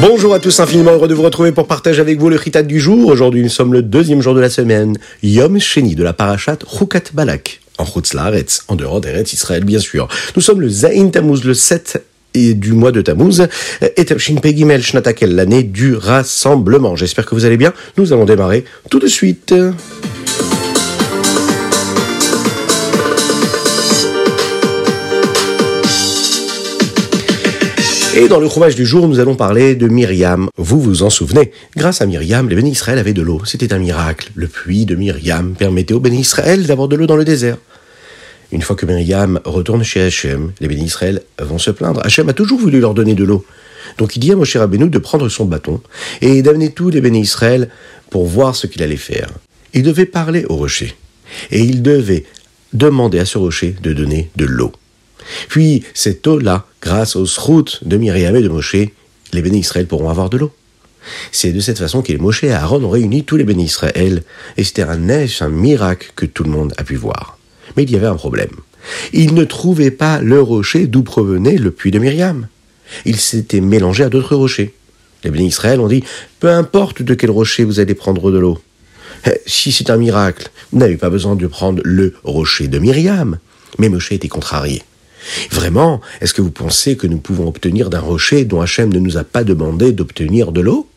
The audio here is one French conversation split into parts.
Bonjour à tous, infiniment heureux de vous retrouver pour partager avec vous le Ritat du jour. Aujourd'hui, nous sommes le deuxième jour de la semaine, Yom Sheni de la parachat Rukat Balak, en Chutz Laaretz, en dehors d'Eretz Israël bien sûr. Nous sommes le Zain Tammuz, le 7 et du mois de Tammuz, et Shin Pegimel Shnatakel, l'année du rassemblement. J'espère que vous allez bien. Nous allons démarrer tout de suite. Et dans le fromage du jour, nous allons parler de Myriam. Vous vous en souvenez? Grâce à Myriam, les bénis Israël avaient de l'eau. C'était un miracle. Le puits de Myriam permettait aux bénis Israël d'avoir de l'eau dans le désert. Une fois que Myriam retourne chez Hachem, les bénis Israël vont se plaindre. Hachem a toujours voulu leur donner de l'eau. Donc il dit à Moshe Rabbeinu de prendre son bâton et d'amener tous les bénis Israël pour voir ce qu'il allait faire. Il devait parler au rocher. Et il devait demander à ce rocher de donner de l'eau. Puis cette eau-là, grâce aux routes de Myriam et de Moshe, les bénis Israël pourront avoir de l'eau. C'est de cette façon que les Moshe et Aaron ont réuni tous les bénis Israël, et c'était un neige, un miracle que tout le monde a pu voir. Mais il y avait un problème. Ils ne trouvaient pas le rocher d'où provenait le puits de Myriam. Il s'était mélangé à d'autres rochers. Les bénis Israël ont dit, peu importe de quel rocher vous allez prendre de l'eau. Eh, si c'est un miracle, vous n'avez pas besoin de prendre le rocher de Myriam. Mais Moshe était contrarié. Vraiment, est-ce que vous pensez que nous pouvons obtenir d'un rocher dont Hachem ne nous a pas demandé d'obtenir de l'eau?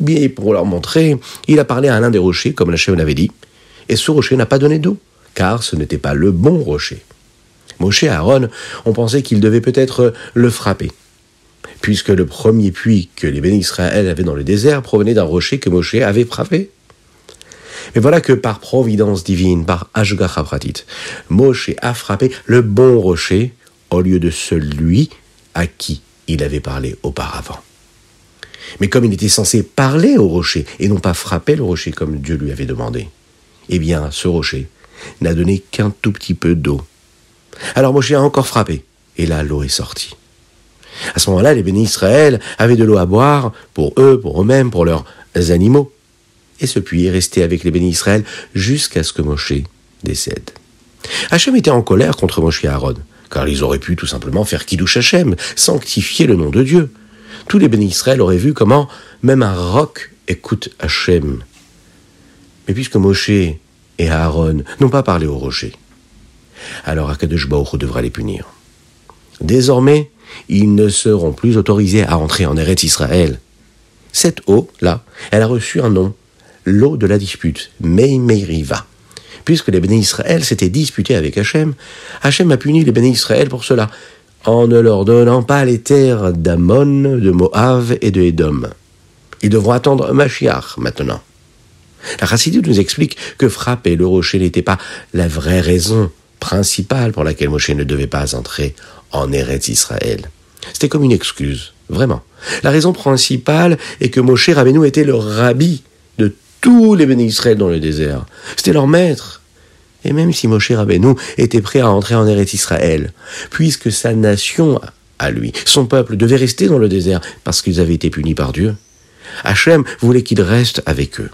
Bien, pour leur montrer, il a parlé à l'un des rochers, comme Hachem l'avait dit, et ce rocher n'a pas donné d'eau, car ce n'était pas le bon rocher. Moshe et Aaron ont pensé qu'ils devaient peut-être le frapper, puisque le premier puits que les bénis Israël avaient dans le désert provenait d'un rocher que Moshe avait frappé. Mais voilà que par providence divine, par Ashgacha Pratit, Moshe a frappé le bon rocher au lieu de celui à qui il avait parlé auparavant. Mais comme il était censé parler au rocher et non pas frapper le rocher comme Dieu lui avait demandé, eh bien ce rocher n'a donné qu'un tout petit peu d'eau. Alors Moshe a encore frappé, et là l'eau est sortie. À ce moment-là, les bénis Israël avaient de l'eau à boire pour eux, pour eux-mêmes, pour leurs animaux et ce puits est resté avec les bénis Israël jusqu'à ce que Moshe décède. Hachem était en colère contre Moshe et Aaron, car ils auraient pu tout simplement faire Kiddush Hachem, sanctifier le nom de Dieu. Tous les bénis Israël auraient vu comment même un roc écoute Hachem. Mais puisque Moshe et Aaron n'ont pas parlé au rocher, alors Akadosh devra les punir. Désormais, ils ne seront plus autorisés à entrer en Eretz Israël. Cette eau-là, elle a reçu un nom, l'eau de la dispute, Meimeriva. Puisque les bénis Israël s'étaient disputés avec Hachem, Hachem a puni les bénis Israël pour cela, en ne leur donnant pas les terres d'Amon, de Moab et de Édom. Ils devront attendre Mashiach maintenant. La Chassidut nous explique que frapper le rocher n'était pas la vraie raison principale pour laquelle Moshe ne devait pas entrer en Eretz Israël. C'était comme une excuse, vraiment. La raison principale est que Moshe Rabbeinu était le rabbi tous les bénis Israël dans le désert. C'était leur maître. Et même si Moshe Rabbeinu était prêt à entrer en Eretz Israël, puisque sa nation à lui, son peuple devait rester dans le désert parce qu'ils avaient été punis par Dieu, Hachem voulait qu'il reste avec eux.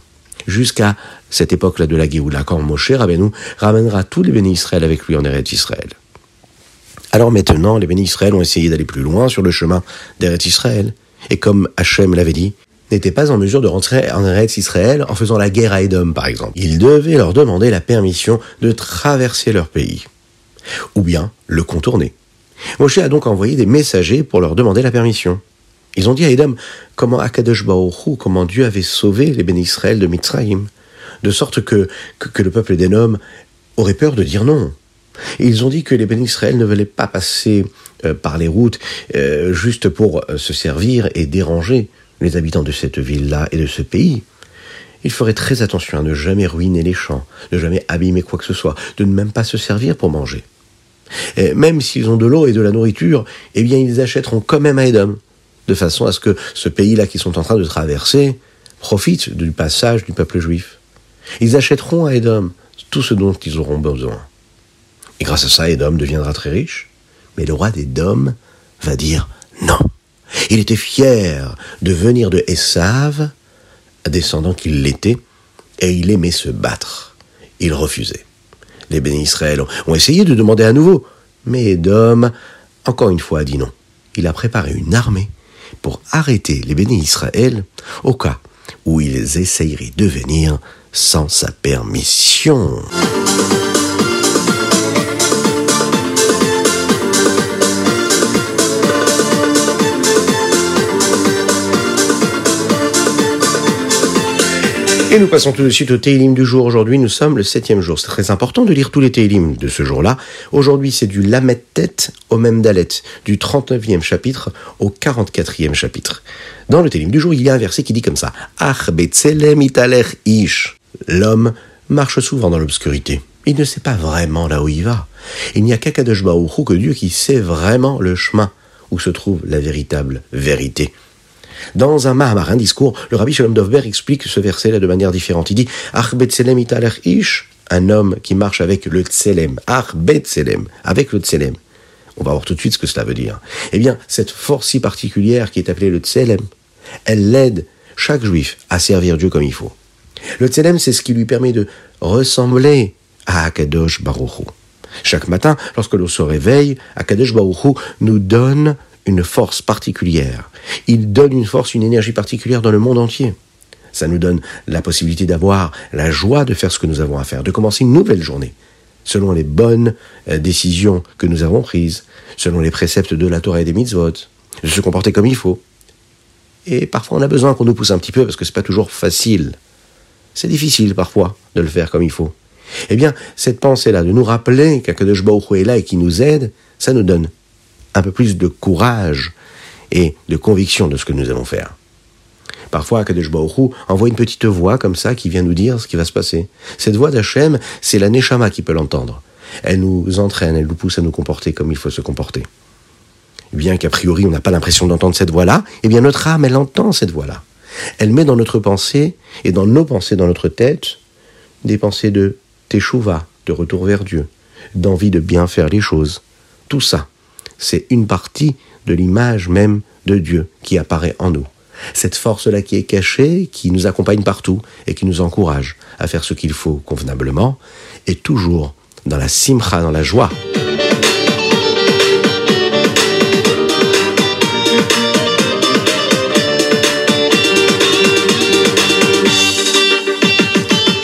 Jusqu'à cette époque-là de la Géoula, quand Moshe Rabbeinu ramènera tous les bénis Israël avec lui en Eretz Israël. Alors maintenant, les bénis Israël ont essayé d'aller plus loin sur le chemin d'Eretz Israël. Et comme Hachem l'avait dit, n'étaient pas en mesure de rentrer en Eretz Israël en faisant la guerre à Edom, par exemple. Ils devaient leur demander la permission de traverser leur pays. Ou bien le contourner. Moshe a donc envoyé des messagers pour leur demander la permission. Ils ont dit à Edom comment Akadosh Baruch comment Dieu avait sauvé les bénis Israël de Mitzrayim, de sorte que, que, le peuple d'Edom aurait peur de dire non. ils ont dit que les bénis Israël ne voulaient pas passer euh, par les routes euh, juste pour euh, se servir et déranger, les habitants de cette ville-là et de ce pays, il ferait très attention à ne jamais ruiner les champs, de jamais abîmer quoi que ce soit, de ne même pas se servir pour manger. Et même s'ils ont de l'eau et de la nourriture, eh bien ils achèteront quand même à Edom, de façon à ce que ce pays-là qu'ils sont en train de traverser profite du passage du peuple juif. Ils achèteront à Edom tout ce dont ils auront besoin. Et grâce à ça, Edom deviendra très riche. Mais le roi d'Edom va dire non. Il était fier de venir de Essav, descendant qu'il l'était, et il aimait se battre. Il refusait. Les bénis Israël ont essayé de demander à nouveau, mais Edom, encore une fois, a dit non. Il a préparé une armée pour arrêter les bénis Israël au cas où ils essayeraient de venir sans sa permission. Et nous passons tout de suite au Télim du jour. Aujourd'hui, nous sommes le septième jour. C'est très important de lire tous les Télim de ce jour-là. Aujourd'hui, c'est du Lamet Tête au même Dalet, du 39e chapitre au 44e chapitre. Dans le Télim du jour, il y a un verset qui dit comme ça italer ish. L'homme marche souvent dans l'obscurité. Il ne sait pas vraiment là où il va. Il n'y a qu'Akadosh Baruch que Dieu qui sait vraiment le chemin où se trouve la véritable vérité. Dans un Mahamar, un discours, le rabbi Shalom Dovber explique ce verset-là de manière différente. Il dit Arbet Tselem italer ish, un homme qui marche avec le Tselem. Arbet Tselem, avec le Tselem. On va voir tout de suite ce que cela veut dire. Eh bien, cette force si particulière qui est appelée le Tselem, elle l'aide chaque juif à servir Dieu comme il faut. Le Tselem, c'est ce qui lui permet de ressembler à Akadosh Baruch Chaque matin, lorsque l'on se réveille, Akadosh Baruch nous donne une force particulière. Il donne une force, une énergie particulière dans le monde entier. Ça nous donne la possibilité d'avoir la joie de faire ce que nous avons à faire, de commencer une nouvelle journée, selon les bonnes euh, décisions que nous avons prises, selon les préceptes de la Torah et des mitzvot, de se comporter comme il faut. Et parfois, on a besoin qu'on nous pousse un petit peu parce que c'est pas toujours facile. C'est difficile parfois de le faire comme il faut. Eh bien, cette pensée-là, de nous rappeler qu'Akadosh Baruch est là et qui nous aide, ça nous donne un peu plus de courage et de conviction de ce que nous allons faire. Parfois, Akadosh Baruch envoie une petite voix comme ça qui vient nous dire ce qui va se passer. Cette voix d'Hachem, c'est la Neshama qui peut l'entendre. Elle nous entraîne, elle nous pousse à nous comporter comme il faut se comporter. Bien qu'a priori on n'a pas l'impression d'entendre cette voix-là, eh bien notre âme, elle entend cette voix-là. Elle met dans notre pensée et dans nos pensées, dans notre tête, des pensées de teshuva, de retour vers Dieu, d'envie de bien faire les choses. Tout ça, c'est une partie de l'image même de Dieu qui apparaît en nous. Cette force-là qui est cachée, qui nous accompagne partout et qui nous encourage à faire ce qu'il faut convenablement, est toujours dans la simcha, dans la joie.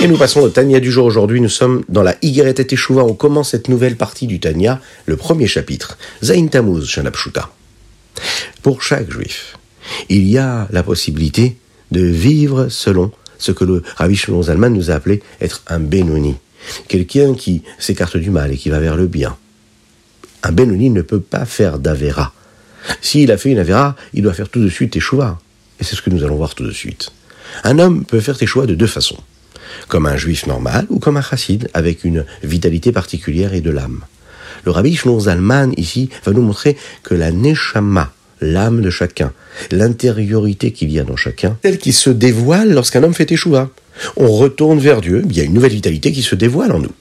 Et nous passons au Tania du jour aujourd'hui. Nous sommes dans la Yigret Teshuvah. On commence cette nouvelle partie du Tania, le premier chapitre. Zain Tamuz Shanapshuta. Pour chaque juif, il y a la possibilité de vivre selon ce que le Rabbi Shimon Zalman nous a appelé être un Benoni. Quelqu'un qui s'écarte du mal et qui va vers le bien. Un Benoni ne peut pas faire d'Avera. S'il a fait une Avera, il doit faire tout de suite Teshuvah. Et c'est ce que nous allons voir tout de suite. Un homme peut faire Teshuvah de deux façons comme un juif normal ou comme un chassid, avec une vitalité particulière et de l'âme. Le rabbi Shlomo Zalman, ici, va nous montrer que la neshama, l'âme de chacun, l'intériorité qu'il y a dans chacun, celle qui se dévoile lorsqu'un homme fait échouva. On retourne vers Dieu, il y a une nouvelle vitalité qui se dévoile en nous.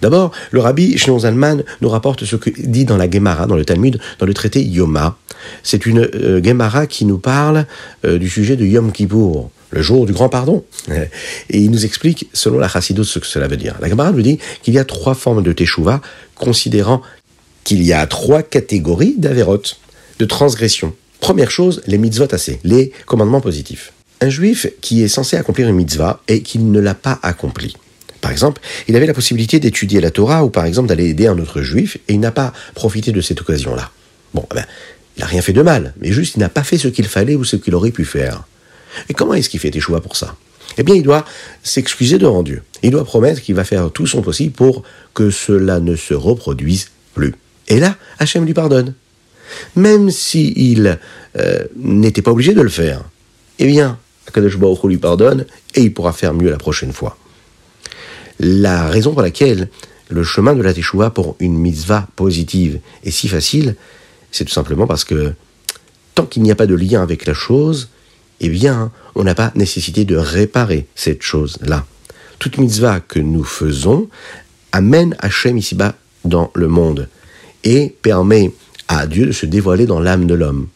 D'abord, le rabbi Shlomo Zalman nous rapporte ce que dit dans la Gemara, dans le Talmud, dans le traité Yoma. C'est une euh, Gemara qui nous parle euh, du sujet de Yom Kippour le jour du grand pardon. Et il nous explique, selon la Chassidut, ce que cela veut dire. La Gemara nous dit qu'il y a trois formes de Teshuvah, considérant qu'il y a trois catégories d'avérotes, de transgression. Première chose, les mitzvot assez, les commandements positifs. Un juif qui est censé accomplir une mitzvah et qui ne l'a pas accomplie. Par exemple, il avait la possibilité d'étudier la Torah ou par exemple d'aller aider un autre juif et il n'a pas profité de cette occasion-là. Bon, eh ben, il n'a rien fait de mal, mais juste il n'a pas fait ce qu'il fallait ou ce qu'il aurait pu faire. Et comment est-ce qu'il fait choix pour ça? Eh bien, il doit s'excuser devant Dieu. Il doit promettre qu'il va faire tout son possible pour que cela ne se reproduise plus. Et là, Hachem lui pardonne. Même s'il euh, n'était pas obligé de le faire. Eh bien, Akadosh Baruch lui pardonne et il pourra faire mieux la prochaine fois. La raison pour laquelle le chemin de la Teshuvah pour une mitzvah positive est si facile, c'est tout simplement parce que tant qu'il n'y a pas de lien avec la chose, eh bien, on n'a pas nécessité de réparer cette chose-là. Toute mitzvah que nous faisons amène Hachem ici-bas dans le monde et permet à Dieu de se dévoiler dans l'âme de l'homme.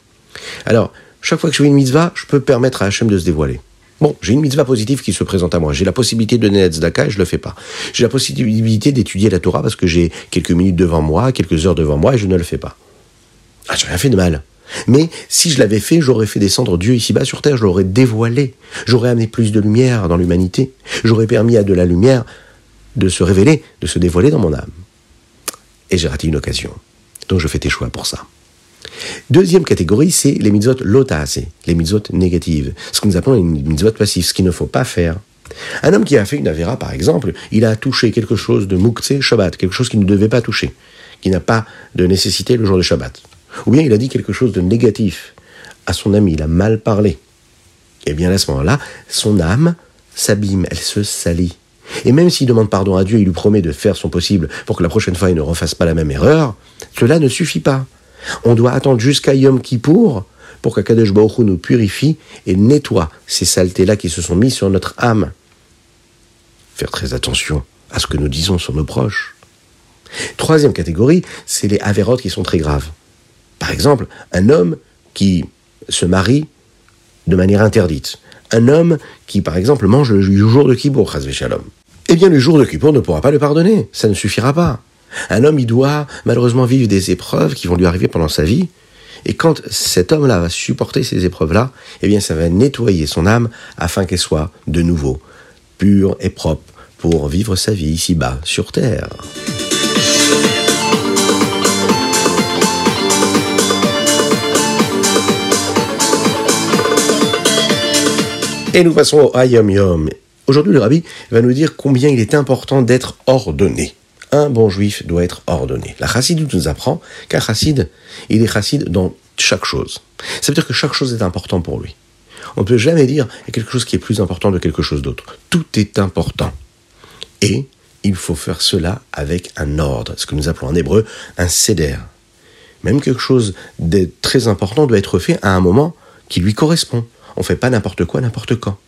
Alors, chaque fois que je fais une mitzvah, je peux permettre à Hachem de se dévoiler. Bon, j'ai une mitzvah positive qui se présente à moi. J'ai la possibilité de donner tzedaka et je le fais pas. J'ai la possibilité d'étudier la Torah parce que j'ai quelques minutes devant moi, quelques heures devant moi et je ne le fais pas. Ah, j'ai rien fait de mal. Mais si je l'avais fait, j'aurais fait descendre Dieu ici-bas sur terre, je l'aurais dévoilé, j'aurais amené plus de lumière dans l'humanité, j'aurais permis à de la lumière de se révéler, de se dévoiler dans mon âme. Et j'ai raté une occasion. Donc je fais tes choix pour ça. Deuxième catégorie, c'est les mitzvot lotase, les mitzvot négatives, ce que nous appelons les mitzvot passifs, ce qu'il ne faut pas faire. Un homme qui a fait une avéra, par exemple, il a touché quelque chose de mouktsé Shabbat, quelque chose qu'il ne devait pas toucher, qui n'a pas de nécessité le jour de Shabbat. Ou bien il a dit quelque chose de négatif à son ami, il a mal parlé. Et eh bien à ce moment-là, son âme s'abîme, elle se salit. Et même s'il demande pardon à Dieu, il lui promet de faire son possible pour que la prochaine fois il ne refasse pas la même erreur, cela ne suffit pas. On doit attendre jusqu'à Yom Kippour pour qu'Akadosh Baruch nous purifie et nettoie ces saletés-là qui se sont mises sur notre âme. Faire très attention à ce que nous disons sur nos proches. Troisième catégorie, c'est les avérotes qui sont très graves. Par exemple, un homme qui se marie de manière interdite. Un homme qui, par exemple, mange le jour de Kippour, Shalom. Eh bien, le jour de Kippour ne pourra pas le pardonner. Ça ne suffira pas. Un homme, il doit malheureusement vivre des épreuves qui vont lui arriver pendant sa vie. Et quand cet homme-là va supporter ces épreuves-là, eh bien, ça va nettoyer son âme afin qu'elle soit de nouveau pure et propre pour vivre sa vie ici-bas, sur terre. Et nous passons au Ayom Yom. Aujourd'hui, le rabbi va nous dire combien il est important d'être ordonné. Un bon juif doit être ordonné. La chassid nous apprend qu'un chassid, il est chassid dans chaque chose. Ça veut dire que chaque chose est importante pour lui. On ne peut jamais dire quelque chose qui est plus important de quelque chose d'autre. Tout est important. Et il faut faire cela avec un ordre, ce que nous appelons en hébreu un seder. Même quelque chose de très important doit être fait à un moment qui lui correspond. On ne fait pas n'importe quoi, n'importe quand.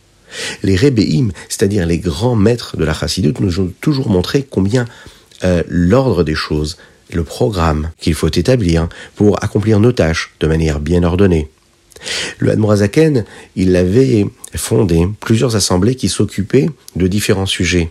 Les rébéim, c'est-à-dire les grands maîtres de la chassidoute, nous ont toujours montré combien euh, l'ordre des choses, le programme qu'il faut établir pour accomplir nos tâches de manière bien ordonnée. Le Hadmorazaken, il avait fondé plusieurs assemblées qui s'occupaient de différents sujets.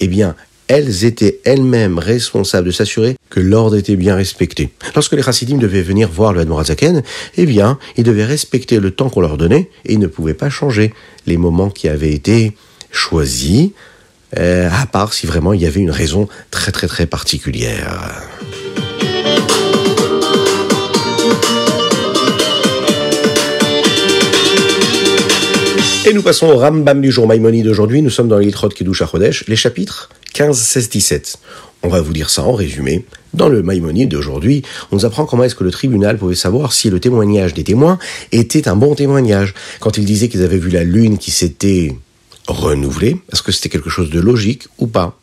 Eh bien, elles étaient elles-mêmes responsables de s'assurer que l'ordre était bien respecté. Lorsque les chassidim devaient venir voir le Hadmorazaken, eh bien, ils devaient respecter le temps qu'on leur donnait et ne pouvaient pas changer les moments qui avaient été choisis, euh, à part si vraiment il y avait une raison très très très particulière. Et nous passons au Rambam du jour Maïmonide d'aujourd'hui. Nous sommes dans l'Itrot Kiddush Chodesh, les chapitres 15, 16, 17. On va vous dire ça en résumé. Dans le Maïmonide d'aujourd'hui, on nous apprend comment est-ce que le tribunal pouvait savoir si le témoignage des témoins était un bon témoignage. Quand ils disaient qu'ils avaient vu la lune qui s'était renouvelée, est-ce que c'était quelque chose de logique ou pas?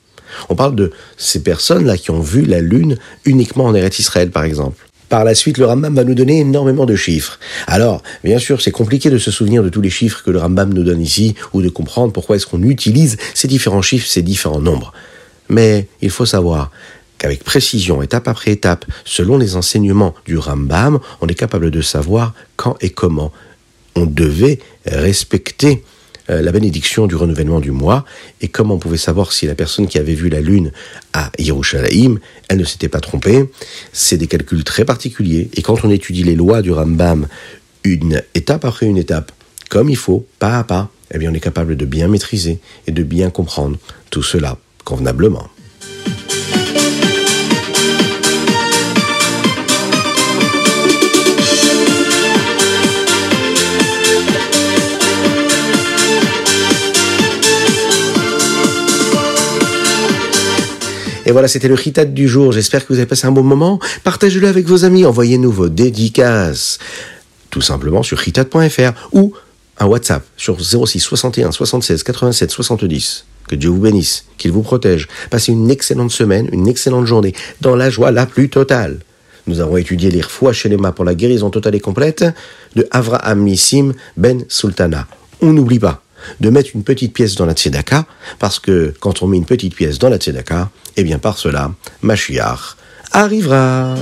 On parle de ces personnes-là qui ont vu la lune uniquement en Eretz Israël, par exemple. Par la suite, le Rambam va nous donner énormément de chiffres. Alors, bien sûr, c'est compliqué de se souvenir de tous les chiffres que le Rambam nous donne ici, ou de comprendre pourquoi est-ce qu'on utilise ces différents chiffres, ces différents nombres. Mais il faut savoir qu'avec précision, étape après étape, selon les enseignements du Rambam, on est capable de savoir quand et comment on devait respecter euh, la bénédiction du renouvellement du mois et comment on pouvait savoir si la personne qui avait vu la lune à Yerushalayim, elle ne s'était pas trompée. C'est des calculs très particuliers et quand on étudie les lois du Rambam une étape après une étape, comme il faut, pas à pas, eh bien on est capable de bien maîtriser et de bien comprendre tout cela convenablement. Et voilà, c'était le Ritat du jour. J'espère que vous avez passé un bon moment. Partagez-le avec vos amis. Envoyez-nous vos dédicaces. Tout simplement sur ritat.fr ou un WhatsApp sur 06 61 76 87 70. Que Dieu vous bénisse, qu'il vous protège. Passez une excellente semaine, une excellente journée, dans la joie la plus totale. Nous avons étudié les chez Shelema pour la guérison totale et complète de Avraham Nissim Ben Sultana. On n'oublie pas de mettre une petite pièce dans la tzedaka, parce que quand on met une petite pièce dans la tzedaka, eh bien par cela, Mashiach arrivera.